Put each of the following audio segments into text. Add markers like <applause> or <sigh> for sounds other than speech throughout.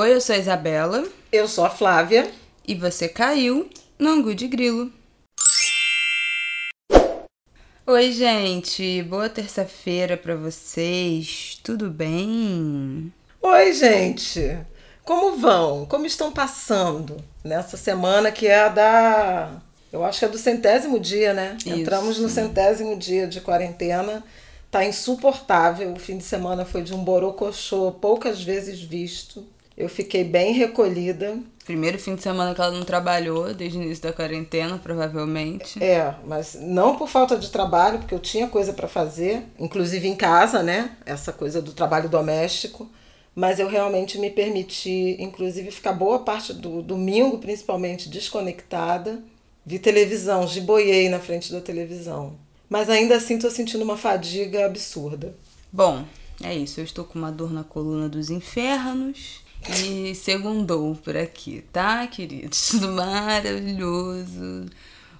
Oi, eu sou a Isabela. Eu sou a Flávia. E você caiu no Angu de Grilo. Oi, gente. Boa terça-feira para vocês. Tudo bem? Oi, gente. Como vão? Como estão passando nessa semana que é a da. Eu acho que é do centésimo dia, né? Isso. Entramos no centésimo dia de quarentena. Tá insuportável. O fim de semana foi de um borocochô poucas vezes visto. Eu fiquei bem recolhida. Primeiro fim de semana que ela não trabalhou, desde o início da quarentena, provavelmente. É, mas não por falta de trabalho, porque eu tinha coisa para fazer, inclusive em casa, né? Essa coisa do trabalho doméstico. Mas eu realmente me permiti, inclusive, ficar boa parte do domingo, principalmente, desconectada. Vi televisão, giboiei na frente da televisão. Mas ainda assim tô sentindo uma fadiga absurda. Bom, é isso. Eu estou com uma dor na coluna dos infernos e segundou por aqui, tá, queridos? Tudo <laughs> maravilhoso.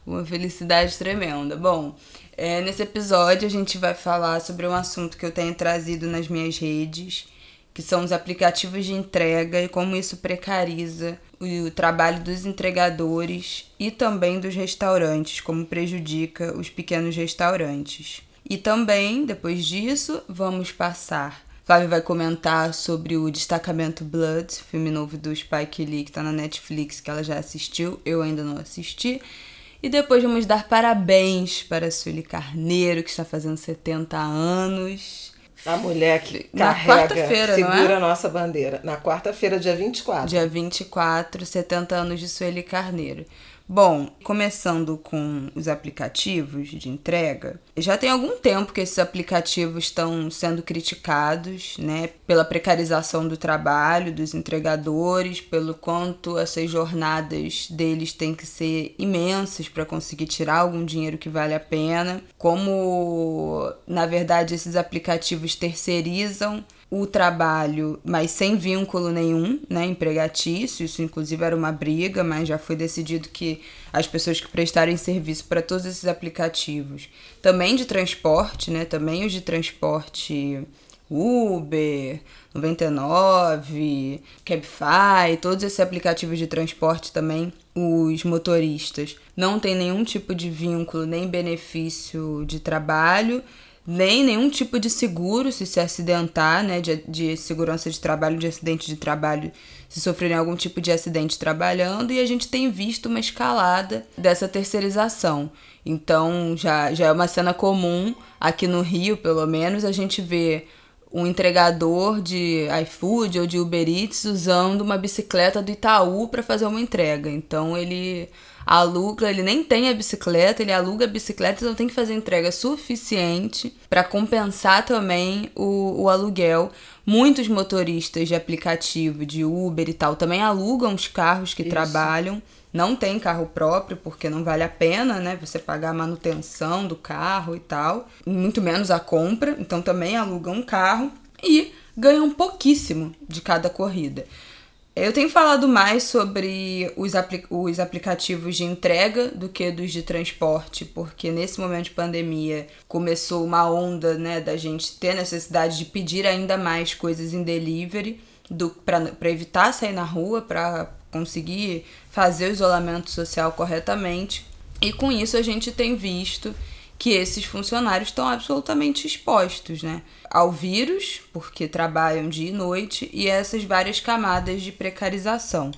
Uma felicidade tremenda. Bom, é, nesse episódio a gente vai falar sobre um assunto que eu tenho trazido nas minhas redes, que são os aplicativos de entrega e como isso precariza o, o trabalho dos entregadores e também dos restaurantes, como prejudica os pequenos restaurantes. E também, depois disso, vamos passar Flávia vai comentar sobre o Destacamento Blood, filme novo do Spike Lee que tá na Netflix, que ela já assistiu, eu ainda não assisti. E depois vamos dar parabéns para a Sueli Carneiro, que está fazendo 70 anos. A mulher que na carrega, segura é? a nossa bandeira. Na quarta-feira, dia 24. Dia 24, 70 anos de Sueli Carneiro. Bom, começando com os aplicativos de entrega, já tem algum tempo que esses aplicativos estão sendo criticados, né, pela precarização do trabalho dos entregadores, pelo quanto essas jornadas deles têm que ser imensas para conseguir tirar algum dinheiro que vale a pena, como na verdade esses aplicativos terceirizam o trabalho, mas sem vínculo nenhum, né, empregatício. Isso, inclusive, era uma briga, mas já foi decidido que as pessoas que prestarem serviço para todos esses aplicativos, também de transporte, né, também os de transporte Uber, 99, Cabify, todos esses aplicativos de transporte também, os motoristas não têm nenhum tipo de vínculo nem benefício de trabalho nem nenhum tipo de seguro se se acidentar, né, de, de segurança de trabalho, de acidente de trabalho, se sofrerem algum tipo de acidente trabalhando, e a gente tem visto uma escalada dessa terceirização. Então já, já é uma cena comum aqui no Rio, pelo menos, a gente vê um entregador de iFood ou de Uber Eats usando uma bicicleta do Itaú para fazer uma entrega. Então ele aluga, ele nem tem a bicicleta, ele aluga a bicicleta, então tem que fazer entrega suficiente para compensar também o, o aluguel. Muitos motoristas de aplicativo, de Uber e tal, também alugam os carros que Isso. trabalham. Não tem carro próprio porque não vale a pena, né? Você pagar a manutenção do carro e tal, muito menos a compra. Então também alugam um carro e ganham pouquíssimo de cada corrida. Eu tenho falado mais sobre os, apli os aplicativos de entrega do que dos de transporte, porque nesse momento de pandemia começou uma onda né, da gente ter necessidade de pedir ainda mais coisas em delivery para evitar sair na rua, para conseguir fazer o isolamento social corretamente. E com isso a gente tem visto que esses funcionários estão absolutamente expostos, né? Ao vírus, porque trabalham dia e noite, e essas várias camadas de precarização.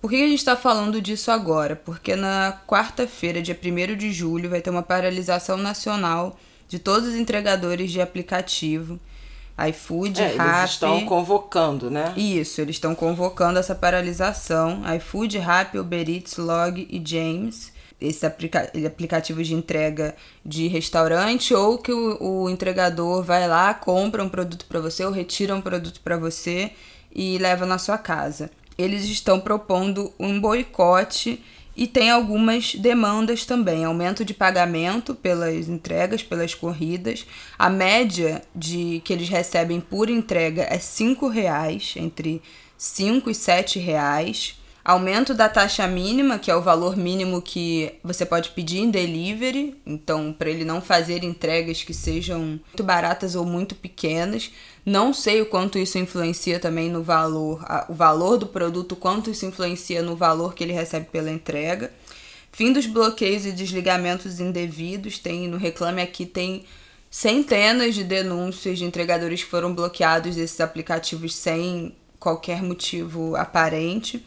Por que a gente está falando disso agora? Porque na quarta-feira, dia 1 de julho, vai ter uma paralisação nacional de todos os entregadores de aplicativo iFood, é, Rappi... Eles estão convocando, né? Isso, eles estão convocando essa paralisação. iFood, Rappi, Uber Eats, Log e James esse aplica aplicativo de entrega de restaurante ou que o, o entregador vai lá, compra um produto para você ou retira um produto para você e leva na sua casa. Eles estão propondo um boicote e tem algumas demandas também, aumento de pagamento pelas entregas, pelas corridas. A média de que eles recebem por entrega é R$ reais, entre 5 e 7 reais aumento da taxa mínima, que é o valor mínimo que você pode pedir em delivery, então para ele não fazer entregas que sejam muito baratas ou muito pequenas. Não sei o quanto isso influencia também no valor, o valor do produto, quanto isso influencia no valor que ele recebe pela entrega. Fim dos bloqueios e desligamentos indevidos, tem no Reclame Aqui tem centenas de denúncias de entregadores que foram bloqueados desses aplicativos sem qualquer motivo aparente.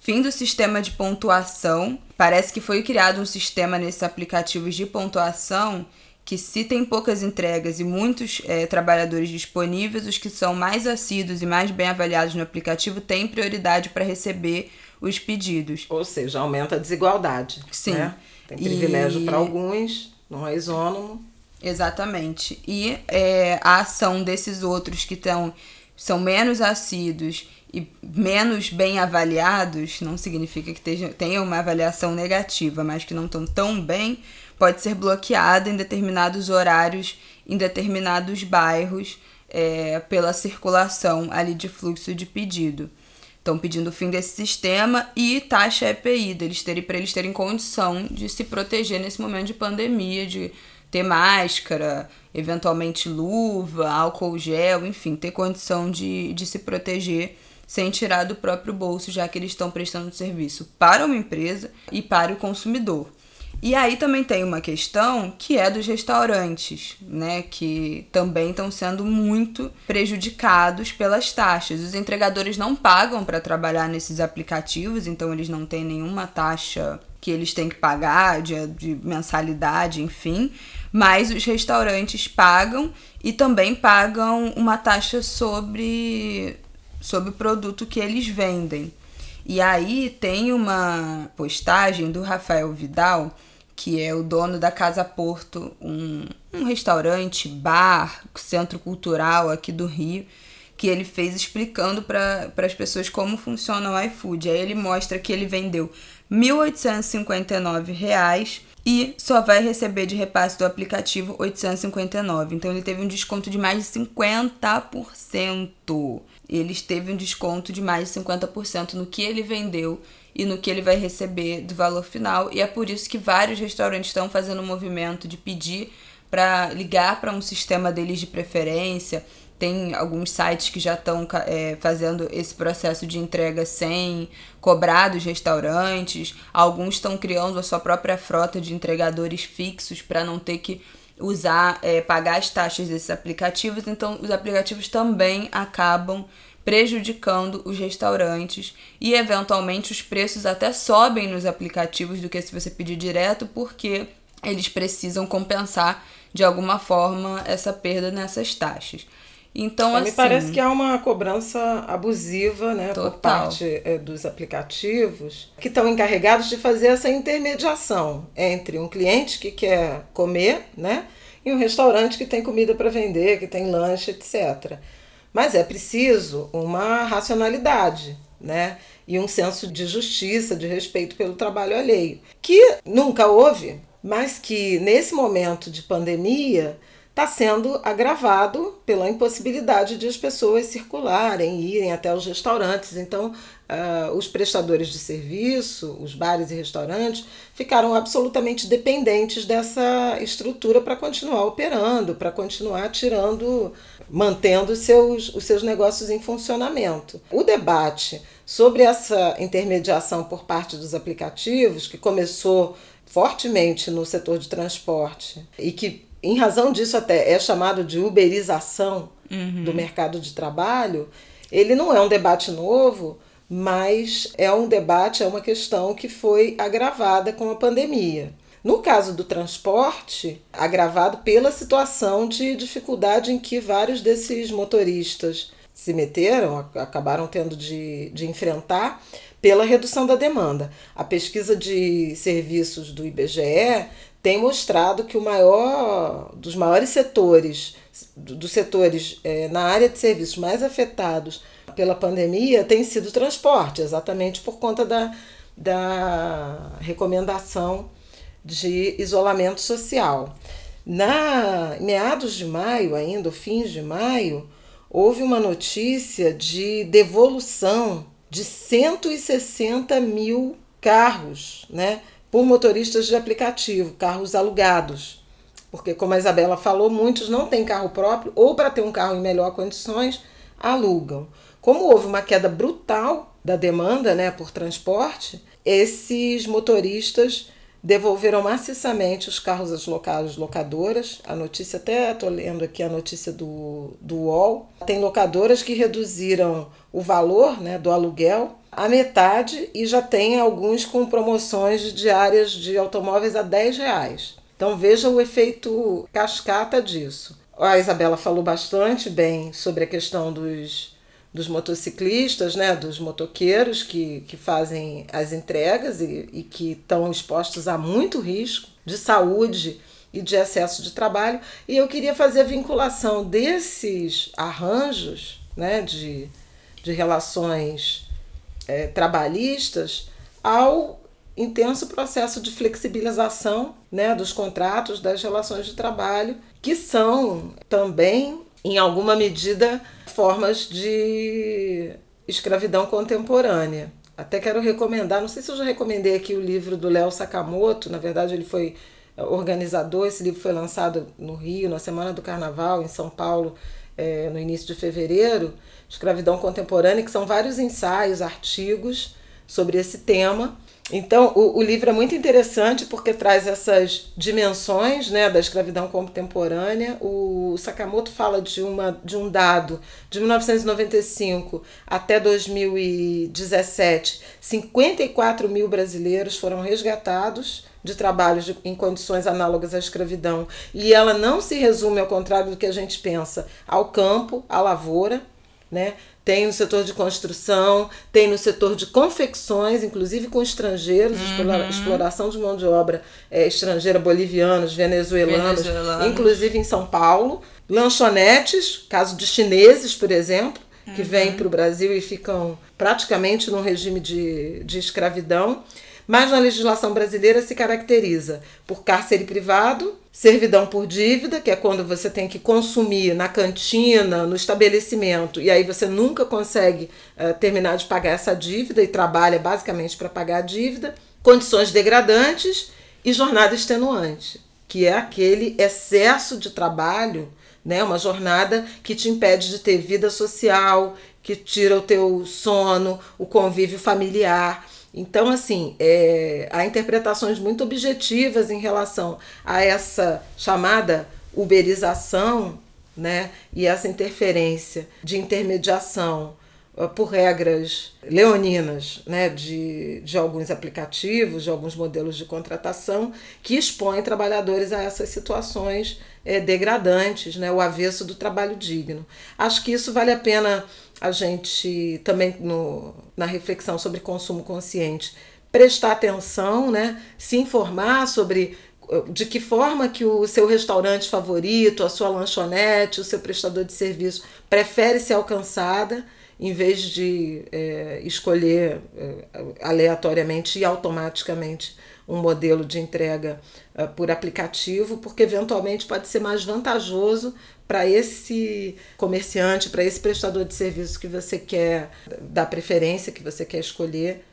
Fim do sistema de pontuação. Parece que foi criado um sistema nesses aplicativos de pontuação que, se tem poucas entregas e muitos é, trabalhadores disponíveis, os que são mais assíduos e mais bem avaliados no aplicativo têm prioridade para receber os pedidos. Ou seja, aumenta a desigualdade. Sim. Né? Tem privilégio e... para alguns, não é isônomo. Exatamente. E é, a ação desses outros que tão, são menos assíduos e menos bem avaliados, não significa que tenham uma avaliação negativa, mas que não estão tão bem, pode ser bloqueada em determinados horários, em determinados bairros, é, pela circulação ali de fluxo de pedido. Estão pedindo o fim desse sistema e taxa EPI, deles terem, para eles terem condição de se proteger nesse momento de pandemia, de ter máscara, eventualmente luva, álcool gel, enfim, ter condição de, de se proteger sem tirar do próprio bolso, já que eles estão prestando serviço para uma empresa e para o consumidor. E aí também tem uma questão que é dos restaurantes, né, que também estão sendo muito prejudicados pelas taxas. Os entregadores não pagam para trabalhar nesses aplicativos, então eles não têm nenhuma taxa que eles têm que pagar de, de mensalidade, enfim. Mas os restaurantes pagam e também pagam uma taxa sobre, sobre o produto que eles vendem. E aí tem uma postagem do Rafael Vidal, que é o dono da Casa Porto, um, um restaurante, bar, centro cultural aqui do Rio, que ele fez explicando para as pessoas como funciona o iFood. Aí ele mostra que ele vendeu R$ 1.859 e só vai receber de repasse do aplicativo 859. Então ele teve um desconto de mais de 50%. Ele teve um desconto de mais de 50% no que ele vendeu e no que ele vai receber do valor final. E é por isso que vários restaurantes estão fazendo um movimento de pedir para ligar para um sistema deles de preferência tem alguns sites que já estão é, fazendo esse processo de entrega sem cobrar dos restaurantes. Alguns estão criando a sua própria frota de entregadores fixos para não ter que usar, é, pagar as taxas desses aplicativos. Então, os aplicativos também acabam prejudicando os restaurantes e eventualmente os preços até sobem nos aplicativos do que se você pedir direto, porque eles precisam compensar de alguma forma essa perda nessas taxas. Então, assim, Me parece que há uma cobrança abusiva né, por parte é, dos aplicativos que estão encarregados de fazer essa intermediação entre um cliente que quer comer né, e um restaurante que tem comida para vender, que tem lanche, etc. Mas é preciso uma racionalidade né, e um senso de justiça, de respeito pelo trabalho alheio, que nunca houve, mas que nesse momento de pandemia está sendo agravado pela impossibilidade de as pessoas circularem, irem até os restaurantes. Então, uh, os prestadores de serviço, os bares e restaurantes, ficaram absolutamente dependentes dessa estrutura para continuar operando, para continuar tirando, mantendo seus, os seus negócios em funcionamento. O debate sobre essa intermediação por parte dos aplicativos, que começou fortemente no setor de transporte e que em razão disso até é chamado de uberização uhum. do mercado de trabalho, ele não é um debate novo, mas é um debate, é uma questão que foi agravada com a pandemia. No caso do transporte, agravado pela situação de dificuldade em que vários desses motoristas se meteram, acabaram tendo de, de enfrentar, pela redução da demanda. A pesquisa de serviços do IBGE tem mostrado que o maior dos maiores setores, dos setores é, na área de serviços mais afetados pela pandemia tem sido o transporte, exatamente por conta da, da recomendação de isolamento social. Na meados de maio, ainda, fins de maio, houve uma notícia de devolução de 160 mil carros, né? Por motoristas de aplicativo, carros alugados. Porque, como a Isabela falou, muitos não têm carro próprio ou, para ter um carro em melhor condições, alugam. Como houve uma queda brutal da demanda né, por transporte, esses motoristas devolveram maciçamente os carros às locais locadoras. A notícia, até estou lendo aqui a notícia do, do UOL. Tem locadoras que reduziram o valor né, do aluguel a metade e já tem alguns com promoções de diárias de automóveis a 10 reais. Então veja o efeito cascata disso. A Isabela falou bastante bem sobre a questão dos dos motociclistas, né, dos motoqueiros que, que fazem as entregas e, e que estão expostos a muito risco de saúde e de excesso de trabalho. E eu queria fazer a vinculação desses arranjos né, de, de relações é, trabalhistas ao intenso processo de flexibilização né, dos contratos, das relações de trabalho, que são também, em alguma medida, formas de escravidão contemporânea. Até quero recomendar, não sei se eu já recomendei aqui o livro do Léo Sakamoto, na verdade ele foi organizador, esse livro foi lançado no Rio, na Semana do Carnaval, em São Paulo, é, no início de fevereiro, Escravidão Contemporânea, que são vários ensaios, artigos sobre esse tema. Então, o, o, livro é muito interessante porque traz essas dimensões né, da escravidão contemporânea. O Sakamoto fala de, uma, de um dado de 1995 até 2017: 54 mil brasileiros foram resgatados de trabalhos de, em condições análogas à escravidão. E ela não se resume, ao contrário do que a gente pensa, ao campo, à lavoura. Né? Tem no setor de construção, tem no setor de confecções, inclusive com estrangeiros, uhum. exploração de mão de obra é, estrangeira, bolivianos, venezuelanos, venezuelanos, inclusive em São Paulo. Lanchonetes, caso de chineses, por exemplo, que uhum. vêm para o Brasil e ficam praticamente num regime de, de escravidão mas na legislação brasileira se caracteriza por cárcere privado, servidão por dívida, que é quando você tem que consumir na cantina, no estabelecimento, e aí você nunca consegue uh, terminar de pagar essa dívida e trabalha basicamente para pagar a dívida, condições degradantes e jornada extenuante, que é aquele excesso de trabalho, né, uma jornada que te impede de ter vida social, que tira o teu sono, o convívio familiar. Então, assim, é, há interpretações muito objetivas em relação a essa chamada uberização né, e essa interferência de intermediação uh, por regras leoninas né, de, de alguns aplicativos, de alguns modelos de contratação, que expõem trabalhadores a essas situações é, degradantes, né, o avesso do trabalho digno. Acho que isso vale a pena a gente também no, na reflexão sobre consumo consciente prestar atenção, né, se informar sobre eh, de que forma que o seu restaurante favorito, a sua lanchonete, o seu prestador de serviço prefere ser alcançada, em vez de é, escolher é, aleatoriamente e automaticamente um modelo de entrega uh, por aplicativo, porque eventualmente pode ser mais vantajoso para esse comerciante, para esse prestador de serviço que você quer dar preferência, que você quer escolher,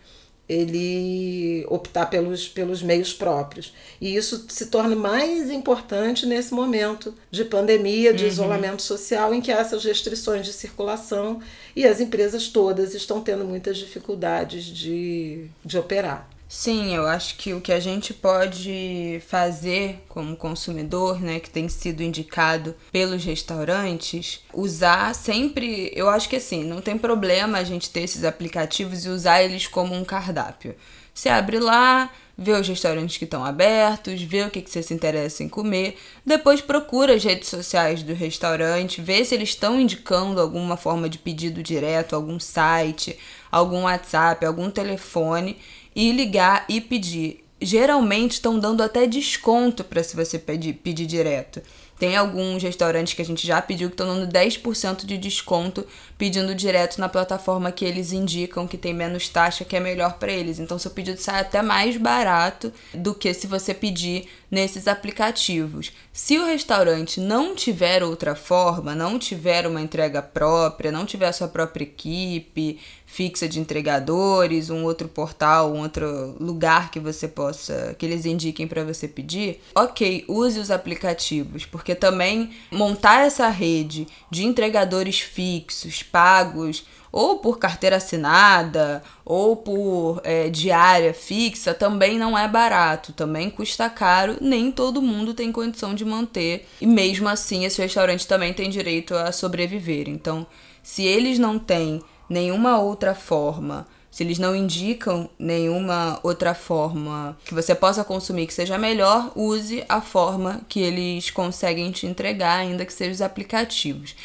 ele optar pelos, pelos meios próprios. E isso se torna mais importante nesse momento de pandemia, de uhum. isolamento social, em que há essas restrições de circulação e as empresas todas estão tendo muitas dificuldades de, de operar. Sim, eu acho que o que a gente pode fazer como consumidor, né, que tem sido indicado pelos restaurantes, usar sempre, eu acho que assim, não tem problema a gente ter esses aplicativos e usar eles como um cardápio. Você abre lá, vê os restaurantes que estão abertos, vê o que, que você se interessa em comer, depois procura as redes sociais do restaurante, vê se eles estão indicando alguma forma de pedido direto, algum site, algum WhatsApp, algum telefone e ligar e pedir. Geralmente estão dando até desconto para se você pedir, pedir direto. Tem alguns restaurantes que a gente já pediu que estão dando 10% de desconto pedindo direto na plataforma que eles indicam que tem menos taxa, que é melhor para eles. Então, seu pedido sai até mais barato do que se você pedir nesses aplicativos. Se o restaurante não tiver outra forma, não tiver uma entrega própria, não tiver a sua própria equipe, fixa de entregadores, um outro portal, um outro lugar que você possa, que eles indiquem para você pedir, ok, use os aplicativos, porque também montar essa rede de entregadores fixos, pagos, ou por carteira assinada, ou por é, diária fixa, também não é barato, também custa caro, nem todo mundo tem condição de manter, e mesmo assim esse restaurante também tem direito a sobreviver. Então, se eles não têm nenhuma outra forma, se eles não indicam nenhuma outra forma que você possa consumir que seja melhor, use a forma que eles conseguem te entregar, ainda que sejam os aplicativos.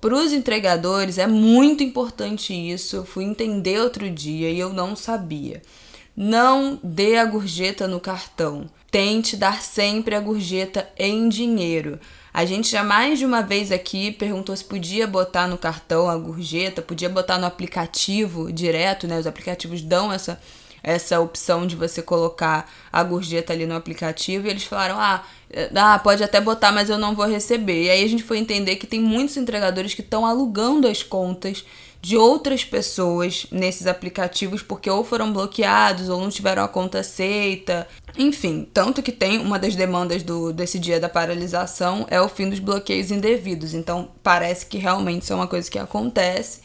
Para os entregadores é muito importante isso. Eu fui entender outro dia e eu não sabia. Não dê a gorjeta no cartão. Tente dar sempre a gorjeta em dinheiro. A gente já mais de uma vez aqui perguntou se podia botar no cartão a gorjeta, podia botar no aplicativo direto, né? Os aplicativos dão essa essa opção de você colocar a gorjeta ali no aplicativo e eles falaram: "Ah, ah, pode até botar, mas eu não vou receber". E aí a gente foi entender que tem muitos entregadores que estão alugando as contas de outras pessoas nesses aplicativos porque ou foram bloqueados ou não tiveram a conta aceita. Enfim, tanto que tem uma das demandas do, desse dia da paralisação é o fim dos bloqueios indevidos. Então parece que realmente isso é uma coisa que acontece.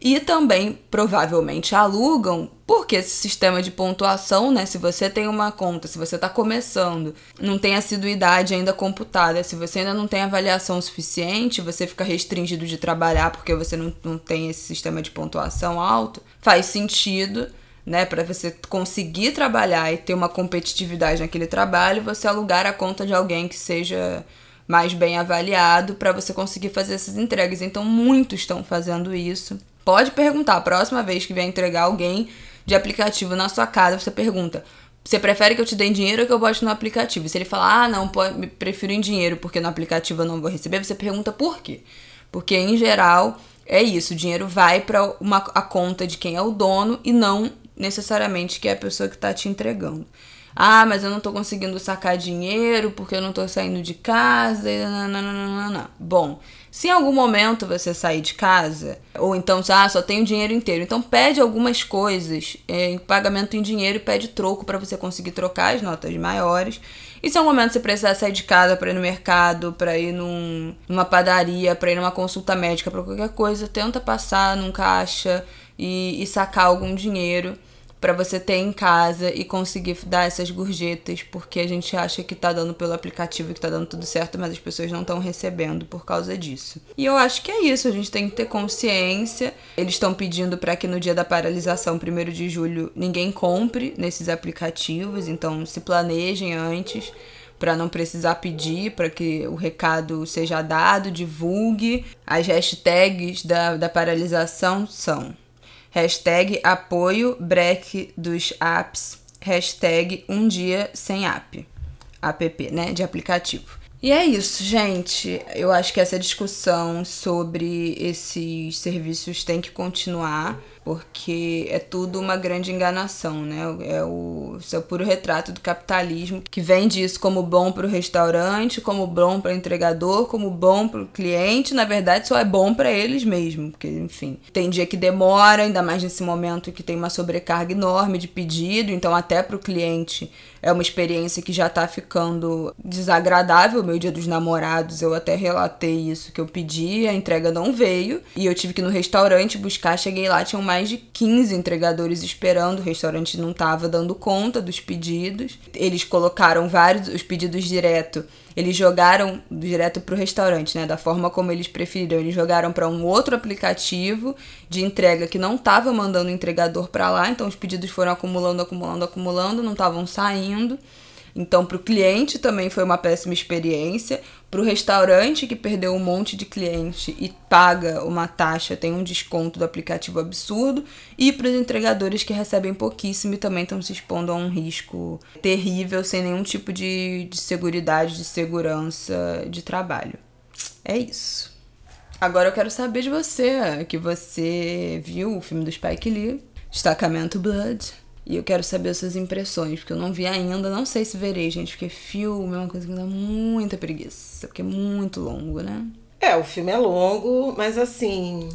E também provavelmente alugam, porque esse sistema de pontuação, né? Se você tem uma conta, se você está começando, não tem assiduidade ainda computada, se você ainda não tem avaliação suficiente, você fica restringido de trabalhar porque você não, não tem esse sistema de pontuação alto, faz sentido né, para você conseguir trabalhar e ter uma competitividade naquele trabalho, você alugar a conta de alguém que seja mais bem avaliado para você conseguir fazer essas entregas. Então, muitos estão fazendo isso. Pode perguntar, a próxima vez que vier entregar alguém de aplicativo na sua casa, você pergunta: você prefere que eu te dê em dinheiro ou que eu bote no aplicativo? Se ele falar, ah, não, prefiro em dinheiro porque no aplicativo eu não vou receber, você pergunta por quê? Porque em geral é isso, o dinheiro vai para a conta de quem é o dono e não necessariamente que é a pessoa que está te entregando. Ah, mas eu não tô conseguindo sacar dinheiro porque eu não tô saindo de casa. E nananana. Bom, se em algum momento você sair de casa, ou então ah, só tenho dinheiro inteiro, então pede algumas coisas é, em pagamento em dinheiro e pede troco para você conseguir trocar as notas maiores. E se em algum momento você precisar sair de casa para ir no mercado, para ir num, numa padaria, para ir numa consulta médica, para qualquer coisa, tenta passar num caixa e, e sacar algum dinheiro para você ter em casa e conseguir dar essas gorjetas, porque a gente acha que tá dando pelo aplicativo que tá dando tudo certo, mas as pessoas não estão recebendo por causa disso. E eu acho que é isso, a gente tem que ter consciência. Eles estão pedindo para que no dia da paralisação, 1 de julho, ninguém compre nesses aplicativos, então se planejem antes para não precisar pedir, para que o recado seja dado, divulgue. As hashtags da, da paralisação são Hashtag apoio break dos apps. Hashtag um dia sem app. App, né? De aplicativo. E é isso, gente. Eu acho que essa discussão sobre esses serviços tem que continuar porque é tudo uma grande enganação, né? É o, isso é puro retrato do capitalismo que vende isso como bom para o restaurante, como bom para o entregador, como bom para o cliente. Na verdade, só é bom para eles mesmo, porque, enfim, tem dia que demora, ainda mais nesse momento que tem uma sobrecarga enorme de pedido, então até para o cliente é uma experiência que já está ficando desagradável. Meu dia dos namorados, eu até relatei isso que eu pedi, a entrega não veio e eu tive que ir no restaurante buscar, cheguei lá, tinham mais mais de 15 entregadores esperando, o restaurante não estava dando conta dos pedidos. Eles colocaram vários os pedidos direto. Eles jogaram direto para o restaurante, né? Da forma como eles preferiram. Eles jogaram para um outro aplicativo de entrega que não estava mandando o entregador para lá. Então os pedidos foram acumulando, acumulando, acumulando, não estavam saindo. Então, para o cliente também foi uma péssima experiência. Para o restaurante que perdeu um monte de cliente e paga uma taxa, tem um desconto do aplicativo absurdo. E para os entregadores que recebem pouquíssimo e também estão se expondo a um risco terrível, sem nenhum tipo de, de segurança, de segurança de trabalho. É isso. Agora eu quero saber de você, que você viu o filme do Spike Lee, Destacamento Blood e eu quero saber as suas impressões, porque eu não vi ainda, não sei se verei, gente, porque filme é uma coisa que me dá muita preguiça, porque é muito longo, né? É, o filme é longo, mas assim,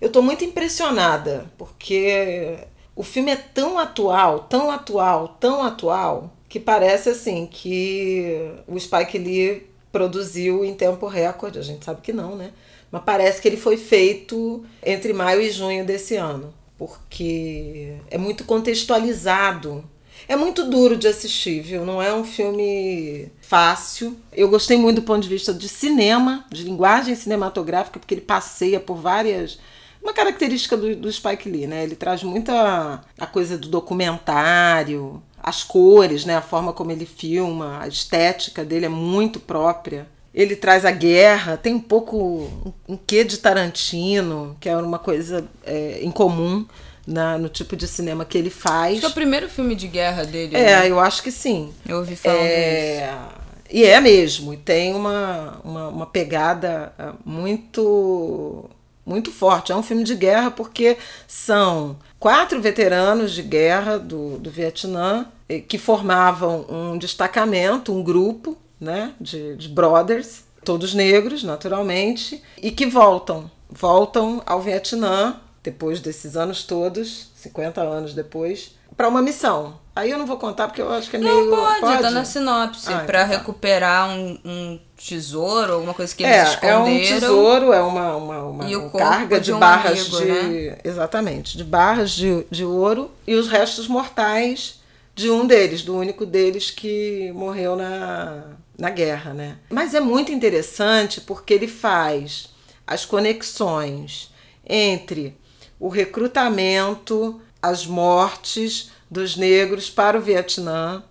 Eu tô muito impressionada, porque o filme é tão atual, tão atual, tão atual, que parece assim que o Spike Lee produziu em tempo recorde. A gente sabe que não, né? Mas parece que ele foi feito entre maio e junho desse ano, porque é muito contextualizado. É muito duro de assistir, viu? Não é um filme fácil. Eu gostei muito do ponto de vista de cinema, de linguagem cinematográfica, porque ele passeia por várias uma característica do, do Spike Lee, né? Ele traz muita a coisa do documentário, as cores, né? A forma como ele filma, a estética dele é muito própria. Ele traz a guerra, tem um pouco um, quê de Tarantino, que é uma coisa é, incomum na, no tipo de cinema que ele faz. Acho que é o primeiro filme de guerra dele. É, né? eu acho que sim. Eu ouvi falar é... disso. E é mesmo, e tem uma, uma, uma pegada ah, muito muito forte. É um filme de guerra porque são quatro veteranos de guerra do, do Vietnã que formavam um destacamento, um grupo né, de, de brothers, todos negros, naturalmente, e que voltam, voltam ao Vietnã depois desses anos todos, 50 anos depois, para uma missão. Aí eu não vou contar porque eu acho que é meio. Não, pode, pode? tá na sinopse. Ah, para então tá. recuperar um, um, tesouro, alguma coisa que eles é, esconderam. É um tesouro, é uma, uma, uma, carga de, de um barras amigo, de. Né? Exatamente, de barras de, de ouro e os restos mortais de um deles, do único deles que morreu na, na guerra, né? Mas é muito interessante porque ele faz as conexões entre o recrutamento, as mortes dos negros para o Vietnã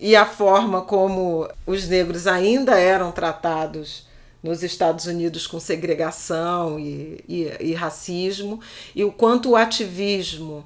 e a forma como os negros ainda eram tratados nos Estados Unidos com segregação e, e, e racismo, e o quanto o ativismo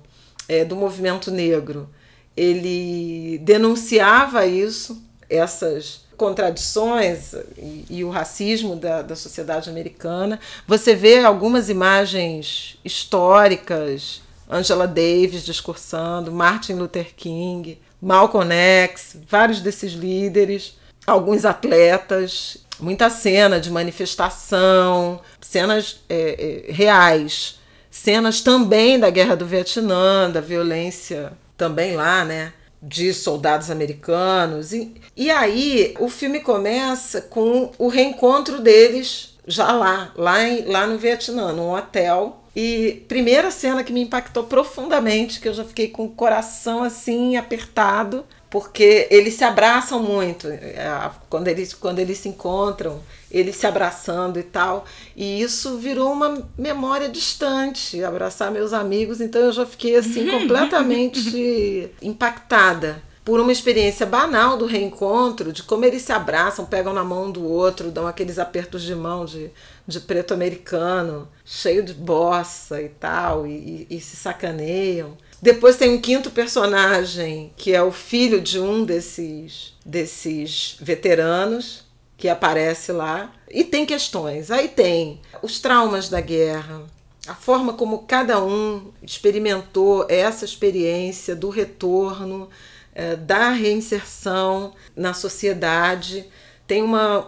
é, do movimento negro ele denunciava isso, essas contradições e, e, o racismo da, da sociedade americana. Você vê algumas imagens históricas, Angela Davis discursando, Martin Luther King, Malcolm X, vários desses líderes, alguns atletas, muita cena de manifestação, cenas é, é, reais, cenas também da guerra do Vietnã, da violência também lá, né? De soldados americanos. E, e aí o filme começa com o reencontro deles já lá, lá, em, lá no Vietnã, num hotel. E primeira cena que me impactou profundamente, que eu já fiquei com o coração assim apertado, porque eles se abraçam muito. É, quando eles, quando eles se encontram, eles se abraçando e tal. E isso virou uma memória distante, abraçar meus amigos. Então eu já fiquei assim <laughs> completamente impactada por uma experiência banal do reencontro, de como eles se abraçam, pegam na mão do outro, dão aqueles apertos de mão de, de preto americano, cheio de bossa e tal, e, e, e se sacaneiam. Depois tem um quinto personagem, que é o filho de um desses, desses veteranos, que aparece lá. E tem questões. Aí tem os traumas da guerra, a forma como cada um experimentou essa experiência do retorno, é, da reinserção na sociedade tem uma,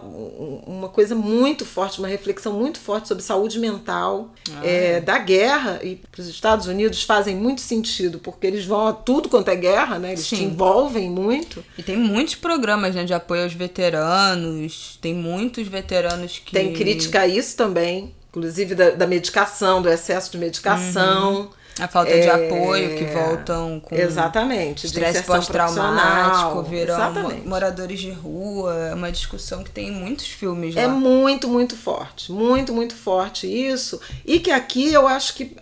uma coisa muito forte, uma reflexão muito forte sobre saúde mental ah, é, é. da guerra. E para os Estados Unidos fazem muito sentido, porque eles vão a tudo quanto é guerra, né? Eles Sim. te envolvem muito. E tem muitos programas né, de apoio aos veteranos, tem muitos veteranos que. Tem crítica a isso também, inclusive da, da medicação, do excesso de medicação. Uhum. A falta é, de apoio que voltam com exatamente estresse pós-traumático, viram moradores de rua, é uma discussão que tem em muitos filmes lá. É muito, muito forte, muito, muito forte isso, e que aqui eu acho que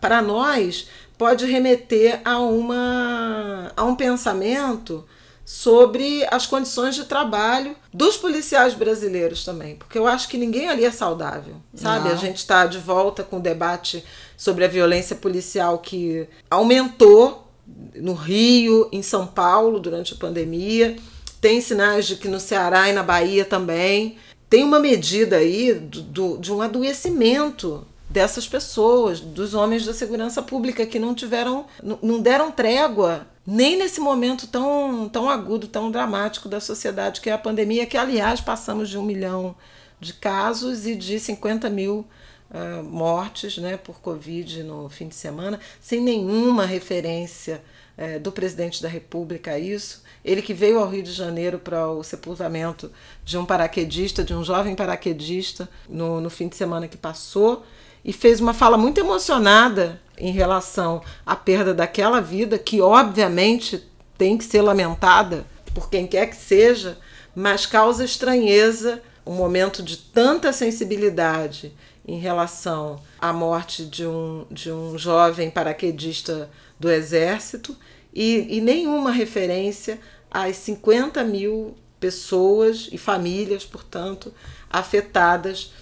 para nós pode remeter a uma a um pensamento sobre as condições de trabalho dos policiais brasileiros também, porque eu acho que ninguém ali é saudável, sabe? Não. A gente está de volta com o debate sobre a violência policial que aumentou no Rio, em São Paulo durante a pandemia. Tem sinais de que no Ceará e na Bahia também. Tem uma medida aí do, do, de um adoecimento dessas pessoas, dos homens da segurança pública que não tiveram, não deram trégua nem nesse momento tão, tão agudo, tão dramático da sociedade que é a pandemia, que aliás passamos de um milhão de casos e de 50 mil uh, mortes né, por Covid no fim de semana, sem nenhuma referência uh, do presidente da República a isso. Ele que veio ao Rio de Janeiro para o sepultamento de um paraquedista, de um jovem paraquedista, no, no fim de semana que passou, e fez uma fala muito emocionada em relação à perda daquela vida, que obviamente tem que ser lamentada por quem quer que seja, mas causa estranheza um momento de tanta sensibilidade em relação à morte de um, de um jovem paraquedista do Exército e, e nenhuma referência às 50 mil pessoas e famílias, portanto, afetadas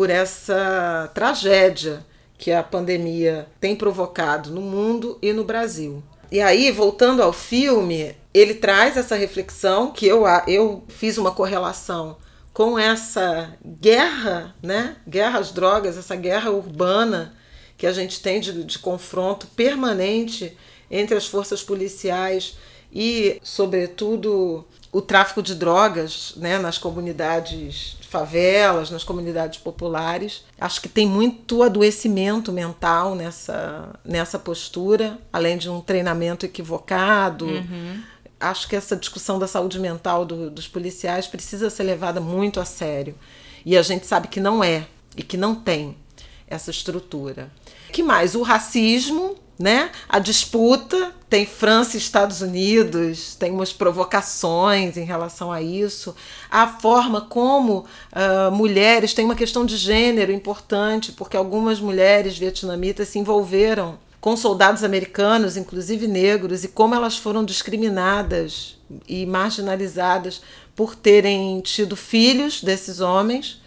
por essa tragédia que a pandemia tem provocado no mundo e no Brasil. E aí, voltando ao filme, ele traz essa reflexão que eu, eu fiz uma correlação com essa guerra, né? Guerra às drogas, essa guerra urbana que a gente tem de, de confronto permanente entre as forças policiais e, sobretudo, o tráfico de drogas né, nas comunidades favelas, nas comunidades populares. Acho que tem muito adoecimento mental nessa, nessa postura, além de um treinamento equivocado. Uhum. Acho que essa discussão da saúde mental do, dos policiais precisa ser levada muito a sério. E a gente sabe que não é e que não tem essa estrutura. Que mais? O racismo, né? A disputa tem França e Estados Unidos, tem umas provocações em relação a isso. A forma como uh, mulheres tem uma questão de gênero importante, porque algumas mulheres vietnamitas se envolveram com soldados americanos, inclusive negros, e como elas foram discriminadas e marginalizadas por terem tido filhos desses homens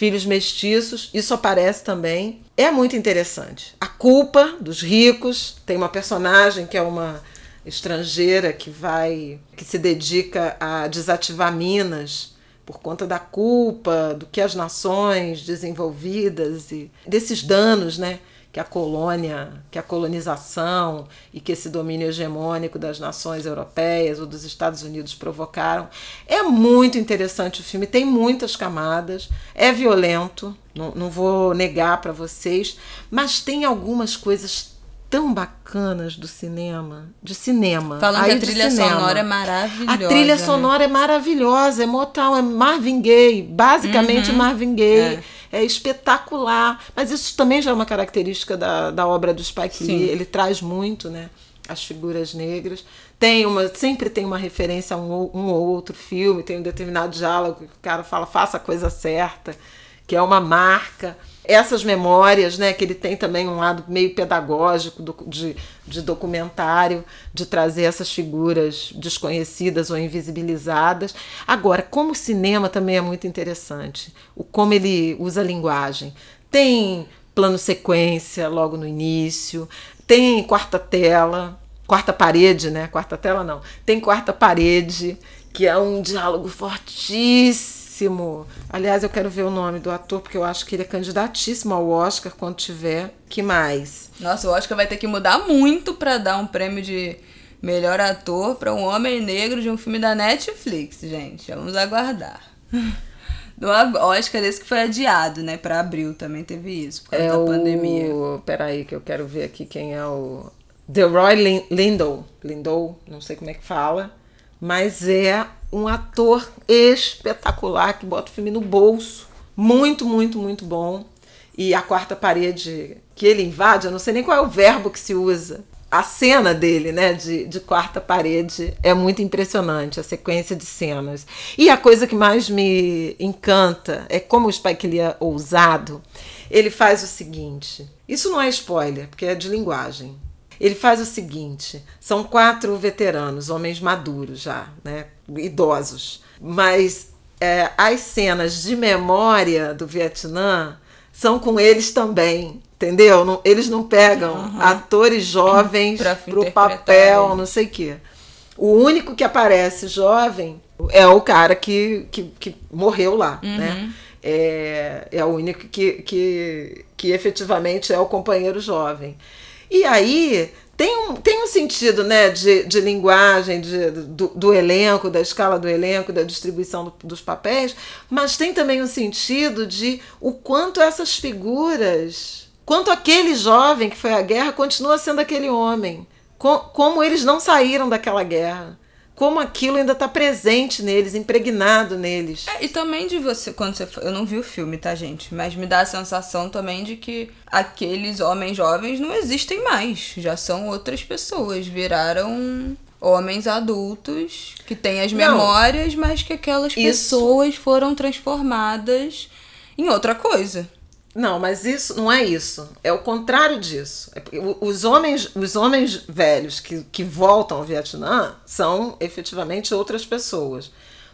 filhos mestiços, isso aparece também. É muito interessante. A culpa dos ricos, tem uma personagem que é uma estrangeira que vai que se dedica a desativar minas por conta da culpa do que as nações desenvolvidas e desses danos, né, que a colônia, que a colonização e que esse domínio hegemônico das nações europeias ou dos Estados Unidos provocaram. É muito interessante o filme, tem muitas camadas, é violento, não, não vou negar para vocês, mas tem algumas coisas tão bacanas do cinema, de cinema. Falando que a trilha sonora é maravilhosa. A trilha né? sonora é maravilhosa, é Motown, é Marvin Gaye, basicamente uhum. Marvin Gaye. É é espetacular. Mas isso também já é uma característica da, da obra do Spike Lee. Ele traz muito, né? As figuras negras. Tem uma, sempre tem uma referência a um, um ou outro filme, tem um determinado diálogo que o cara fala, faça a coisa certa, que é uma marca essas memórias, né, que ele tem também um lado meio pedagógico do, de, de documentário, de trazer essas figuras desconhecidas ou invisibilizadas. Agora, como o cinema também é muito interessante, o como ele usa a linguagem. Tem plano sequência logo no início, tem quarta tela, quarta parede, né? Quarta tela não. Tem quarta parede, que é um diálogo fortíssimo Aliás, eu quero ver o nome do ator, porque eu acho que ele é candidatíssimo ao Oscar quando tiver. Que mais? Nossa, o Oscar vai ter que mudar muito para dar um prêmio de melhor ator para um homem negro de um filme da Netflix, gente. Vamos aguardar. <laughs> Do Oscar desse que foi adiado, né? Para abril também teve isso, por causa é da o... pandemia. Peraí, que eu quero ver aqui quem é o. The Roy Lindell. Lindell, não sei como é que fala. Mas é um ator espetacular que bota o filme no bolso. Muito, muito, muito bom. E a quarta parede que ele invade, eu não sei nem qual é o verbo que se usa. A cena dele, né, de, de quarta parede, é muito impressionante, a sequência de cenas. E a coisa que mais me encanta é como o Spike Lee é ousado. Ele faz o seguinte: isso não é spoiler, porque é de linguagem. Ele faz o seguinte: são quatro veteranos, homens maduros já, né, idosos, mas é, as cenas de memória do Vietnã são com eles também, entendeu? Não, eles não pegam uhum. atores jovens para o papel, não sei o quê. O único que aparece jovem é o cara que, que, que morreu lá, uhum. né? É, é o único que, que, que efetivamente é o companheiro jovem. E aí tem um, tem um sentido né, de, de linguagem, de, do, do elenco, da escala do elenco, da distribuição do, dos papéis, mas tem também um sentido de o quanto essas figuras, quanto aquele jovem que foi à guerra continua sendo aquele homem, com, como eles não saíram daquela guerra como aquilo ainda está presente neles, impregnado neles. É, e também de você, quando você. Eu não vi o filme, tá, gente? Mas me dá a sensação também de que aqueles homens jovens não existem mais. Já são outras pessoas. Viraram homens adultos que têm as memórias, não, mas que aquelas isso... pessoas foram transformadas em outra coisa. Não, mas isso não é isso. É o contrário disso. É os homens, os homens velhos que, que voltam ao Vietnã são efetivamente outras pessoas.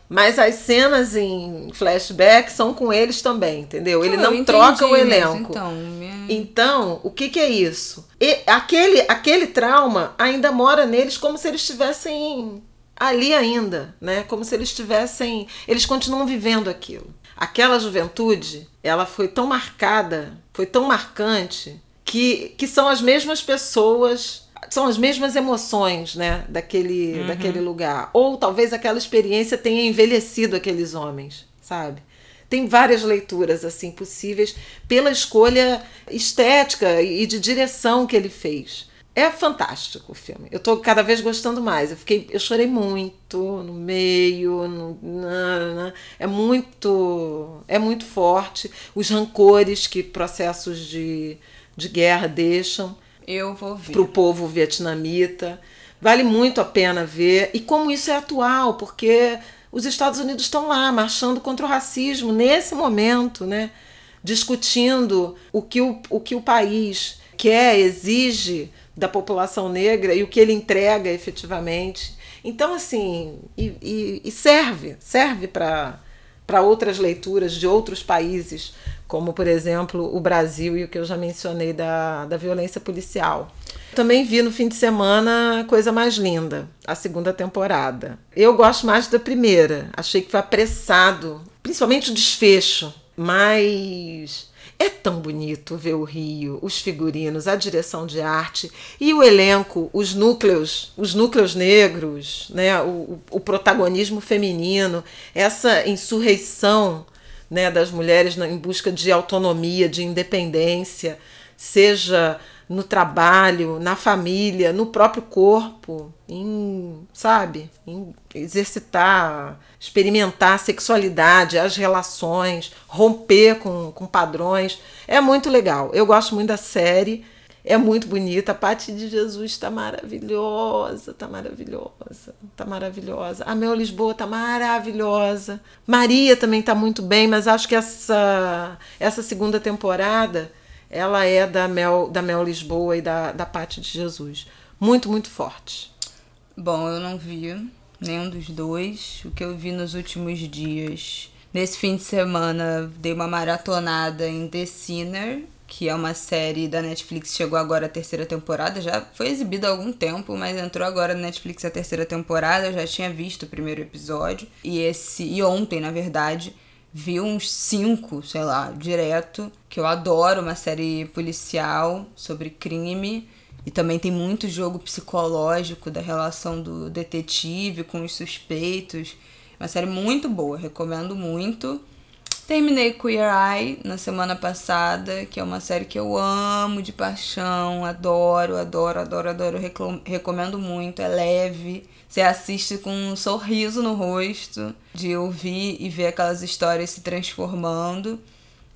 Mas as cenas em flashback são com eles também, entendeu? Ele não entendi, troca o elenco. Então, minha... então, o que, que é isso? E aquele, aquele trauma ainda mora neles como se eles estivessem ali ainda, né? Como se eles estivessem. Eles continuam vivendo aquilo aquela juventude, ela foi tão marcada, foi tão marcante, que, que são as mesmas pessoas, são as mesmas emoções, né, daquele, uhum. daquele lugar. Ou talvez aquela experiência tenha envelhecido aqueles homens, sabe? Tem várias leituras assim possíveis pela escolha estética e de direção que ele fez. É fantástico o filme. Eu tô cada vez gostando mais. Eu fiquei, eu chorei muito no meio, no, na, na, é muito, é muito forte os rancores que processos de, de guerra deixam. Eu vou ver. Pro povo vietnamita. Vale muito a pena ver e como isso é atual, porque os Estados Unidos estão lá marchando contra o racismo nesse momento, né? Discutindo o que o, o que o país quer, exige da população negra e o que ele entrega efetivamente. Então, assim, e, e, e serve, serve para outras leituras de outros países, como, por exemplo, o Brasil e o que eu já mencionei da, da violência policial. Também vi no fim de semana Coisa Mais Linda, a segunda temporada. Eu gosto mais da primeira, achei que foi apressado, principalmente o desfecho, mas é tão bonito ver o Rio, os figurinos, a direção de arte e o elenco, os núcleos, os núcleos negros, né? o, o protagonismo feminino, essa insurreição né, das mulheres em busca de autonomia, de independência, seja no trabalho, na família, no próprio corpo, em, sabe, em exercitar, experimentar a sexualidade, as relações, romper com, com padrões. É muito legal. Eu gosto muito da série. É muito bonita. A parte de Jesus está maravilhosa, está maravilhosa, está maravilhosa. A Mel Lisboa está maravilhosa. Maria também está muito bem, mas acho que essa, essa segunda temporada ela é da Mel, da Mel Lisboa e da, da Pátio de Jesus. Muito, muito forte. Bom, eu não vi nenhum dos dois. O que eu vi nos últimos dias. Nesse fim de semana, dei uma maratonada em The Sinner, que é uma série da Netflix, chegou agora a terceira temporada, já foi exibida há algum tempo, mas entrou agora na Netflix a terceira temporada, eu já tinha visto o primeiro episódio, e esse e ontem, na verdade, vi uns cinco, sei lá, direto, que eu adoro, uma série policial sobre crime. E também tem muito jogo psicológico da relação do detetive com os suspeitos. Uma série muito boa, recomendo muito. Terminei Queer Eye na semana passada, que é uma série que eu amo de paixão, adoro, adoro, adoro, adoro, recomendo muito, é leve. Você assiste com um sorriso no rosto de ouvir e ver aquelas histórias se transformando.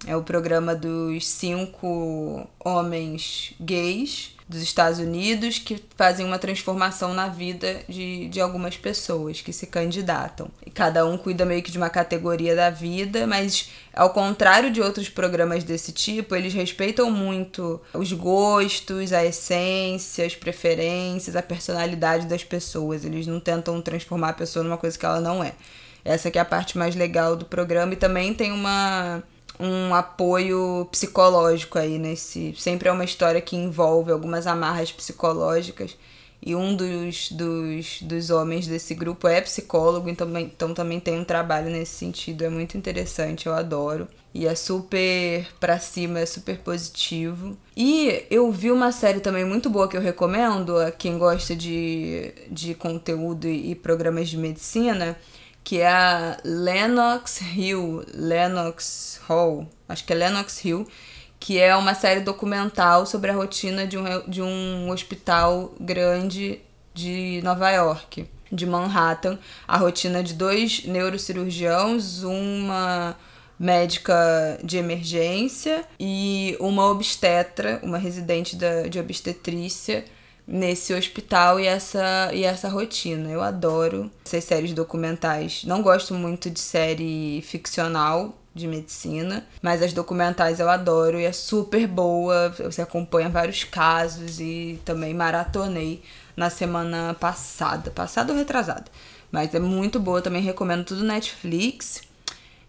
É o programa dos cinco homens gays dos Estados Unidos que fazem uma transformação na vida de, de algumas pessoas que se candidatam. E cada um cuida meio que de uma categoria da vida, mas ao contrário de outros programas desse tipo, eles respeitam muito os gostos, a essência, as preferências, a personalidade das pessoas. Eles não tentam transformar a pessoa numa coisa que ela não é. Essa que é a parte mais legal do programa e também tem uma um apoio psicológico aí nesse. Sempre é uma história que envolve algumas amarras psicológicas. e um dos, dos, dos homens desse grupo é psicólogo, então, então também tem um trabalho nesse sentido. É muito interessante, eu adoro. E é super pra cima, é super positivo. E eu vi uma série também muito boa que eu recomendo a quem gosta de, de conteúdo e programas de medicina, que é a Lennox Hill, Lennox Hall, acho que é Lennox Hill, que é uma série documental sobre a rotina de um, de um hospital grande de Nova York, de Manhattan. A rotina de dois neurocirurgiãos, uma médica de emergência e uma obstetra, uma residente da, de obstetrícia nesse hospital e essa, e essa rotina. Eu adoro essas séries documentais. Não gosto muito de série ficcional, de medicina, mas as documentais eu adoro e é super boa. Você acompanha vários casos e também maratonei na semana passada, passada ou retrasada. Mas é muito boa, também recomendo tudo Netflix.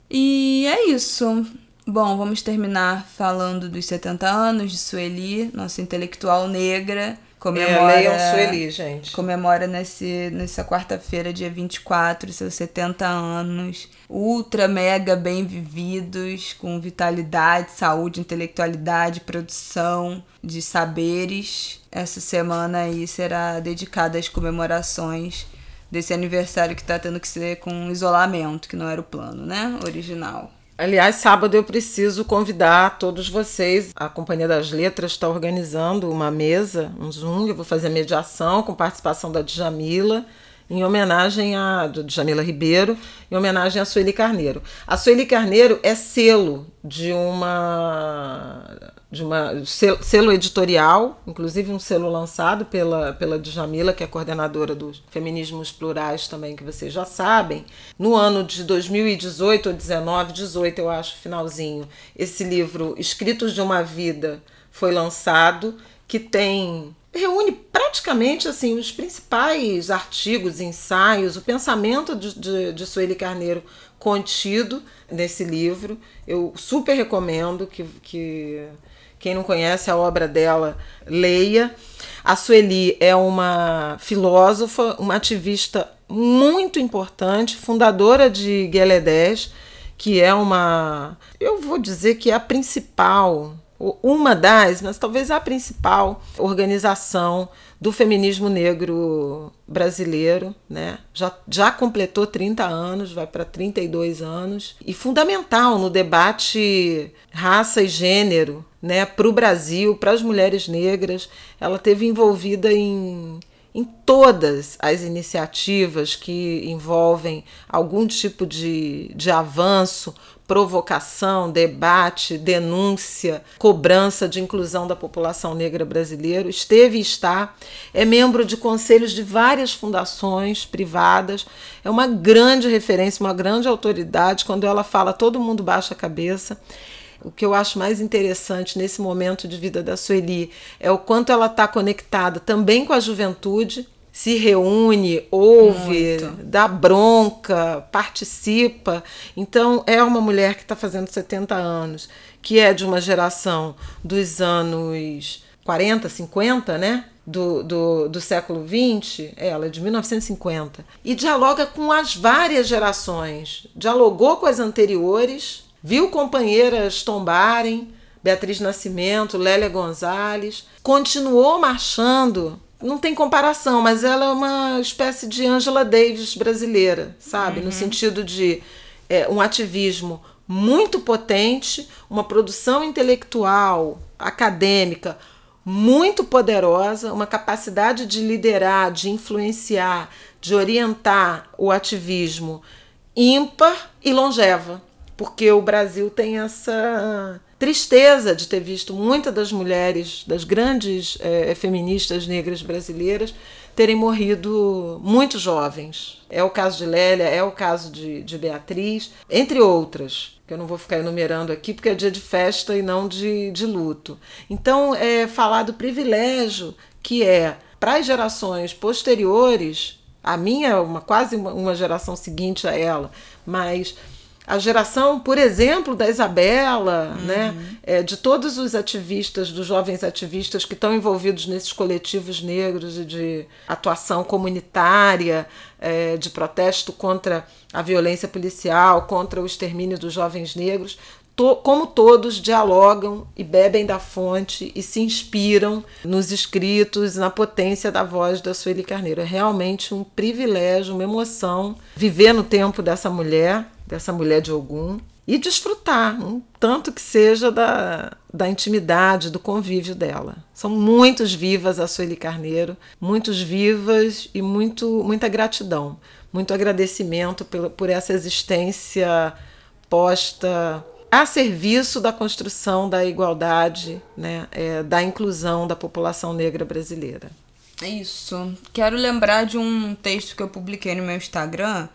E é isso. Bom, vamos terminar falando dos 70 anos de Sueli, nossa intelectual negra Comemora, é, leiam Sueli, gente. Comemora nesse, nessa quarta-feira, dia 24, seus 70 anos. Ultra, mega bem vividos, com vitalidade, saúde, intelectualidade, produção de saberes. Essa semana aí será dedicada às comemorações desse aniversário que está tendo que ser com isolamento, que não era o plano, né? Original. Aliás, sábado eu preciso convidar todos vocês. A Companhia das Letras está organizando uma mesa, um Zoom. Eu vou fazer mediação com participação da Djamila, em homenagem a Djamila Ribeiro, em homenagem a Sueli Carneiro. A Sueli Carneiro é selo de uma de uma selo, editorial, inclusive um selo lançado pela, pela Djamila, que é coordenadora dos Feminismos Plurais também, que vocês já sabem. No ano de 2018 ou 19, 18 eu acho, finalzinho, esse livro Escritos de uma Vida foi lançado, que tem reúne praticamente assim os principais artigos, ensaios, o pensamento de, de, de Sueli Carneiro contido nesse livro. Eu super recomendo que, que quem não conhece a obra dela, leia. A Sueli é uma filósofa, uma ativista muito importante, fundadora de Gueledés, que é uma, eu vou dizer que é a principal, uma das, mas talvez a principal organização do feminismo negro brasileiro, né? Já, já completou 30 anos, vai para 32 anos, e fundamental no debate raça e gênero, né, para o Brasil, para as mulheres negras. Ela teve envolvida em em todas as iniciativas que envolvem algum tipo de, de avanço provocação, debate, denúncia, cobrança de inclusão da população negra brasileira. Esteve e está, é membro de conselhos de várias fundações privadas, é uma grande referência, uma grande autoridade. Quando ela fala, todo mundo baixa a cabeça. O que eu acho mais interessante nesse momento de vida da Sueli é o quanto ela está conectada também com a juventude, se reúne, ouve, Muito. dá bronca, participa. Então, é uma mulher que está fazendo 70 anos, que é de uma geração dos anos 40, 50, né? Do, do, do século 20, ela é de 1950, e dialoga com as várias gerações. Dialogou com as anteriores, viu companheiras tombarem, Beatriz Nascimento, Lélia Gonzalez, continuou marchando não tem comparação, mas ela é uma espécie de Angela Davis brasileira, sabe? Uhum. No sentido de é, um ativismo muito potente, uma produção intelectual, acadêmica muito poderosa, uma capacidade de liderar, de influenciar, de orientar o ativismo ímpar e longeva, porque o Brasil tem essa tristeza de ter visto muitas das mulheres, das grandes é, feministas negras brasileiras, terem morrido muito jovens. É o caso de Lélia, é o caso de, de Beatriz, entre outras, que eu não vou ficar enumerando aqui porque é dia de festa e não de, de luto. Então, é falar do privilégio que é para as gerações posteriores, a minha, uma, quase uma, uma geração seguinte a ela, mas a geração, por exemplo, da Isabela, uhum. né, é, de todos os ativistas, dos jovens ativistas que estão envolvidos nesses coletivos negros e de atuação comunitária, é, de protesto contra a violência policial, contra o extermínio dos jovens negros, to, como todos dialogam e bebem da fonte e se inspiram nos escritos, na potência da voz da Sueli Carneiro. É realmente um privilégio, uma emoção viver no tempo dessa mulher, dessa mulher de Ogum, e desfrutar, um tanto que seja da, da intimidade, do convívio dela. São muitos vivas a Sueli Carneiro, muitos vivas e muito, muita gratidão, muito agradecimento por, por essa existência posta a serviço da construção da igualdade, né, é, da inclusão da população negra brasileira. É isso. Quero lembrar de um texto que eu publiquei no meu Instagram,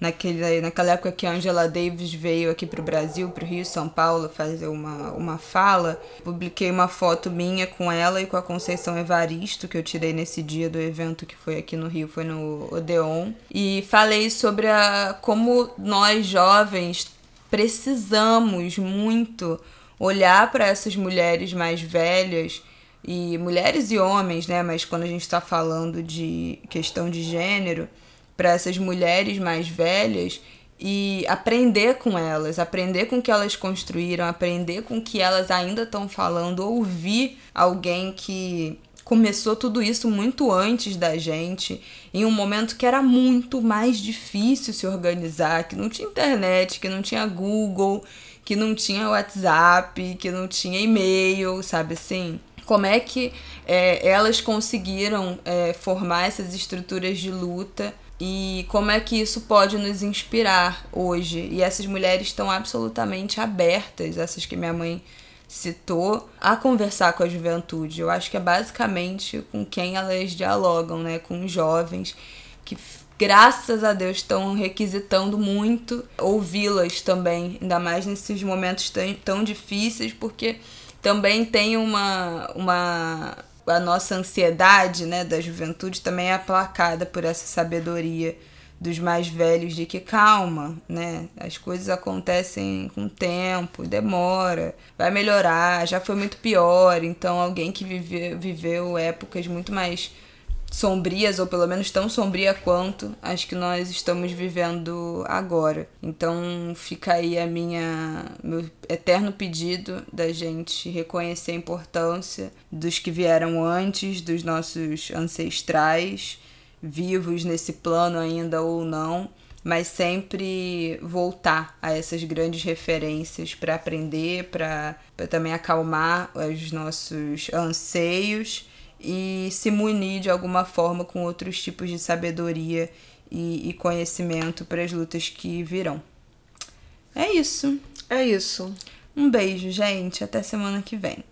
naquele, naquela época que a Angela Davis veio aqui para o Brasil, para o Rio São Paulo, fazer uma, uma fala. Publiquei uma foto minha com ela e com a Conceição Evaristo, que eu tirei nesse dia do evento que foi aqui no Rio, foi no Odeon. E falei sobre a, como nós jovens precisamos muito olhar para essas mulheres mais velhas e mulheres e homens, né? Mas quando a gente está falando de questão de gênero, para essas mulheres mais velhas e aprender com elas, aprender com o que elas construíram, aprender com o que elas ainda estão falando, ouvir alguém que começou tudo isso muito antes da gente, em um momento que era muito mais difícil se organizar, que não tinha internet, que não tinha Google, que não tinha WhatsApp, que não tinha e-mail, sabe assim? Como é que é, elas conseguiram é, formar essas estruturas de luta e como é que isso pode nos inspirar hoje? E essas mulheres estão absolutamente abertas, essas que minha mãe citou, a conversar com a juventude. Eu acho que é basicamente com quem elas dialogam, né? Com jovens que, graças a Deus, estão requisitando muito ouvi-las também, ainda mais nesses momentos tão, tão difíceis, porque também tem uma, uma a nossa ansiedade, né, da juventude também é aplacada por essa sabedoria dos mais velhos de que calma, né? As coisas acontecem com tempo, demora, vai melhorar, já foi muito pior. Então, alguém que vive, viveu épocas muito mais sombrias, ou pelo menos tão sombria quanto as que nós estamos vivendo agora. Então fica aí a minha meu eterno pedido da gente reconhecer a importância dos que vieram antes, dos nossos ancestrais vivos nesse plano ainda ou não, mas sempre voltar a essas grandes referências para aprender, para também acalmar os nossos anseios e se munir de alguma forma com outros tipos de sabedoria e, e conhecimento para as lutas que virão. É isso. É isso. Um beijo, gente. Até semana que vem.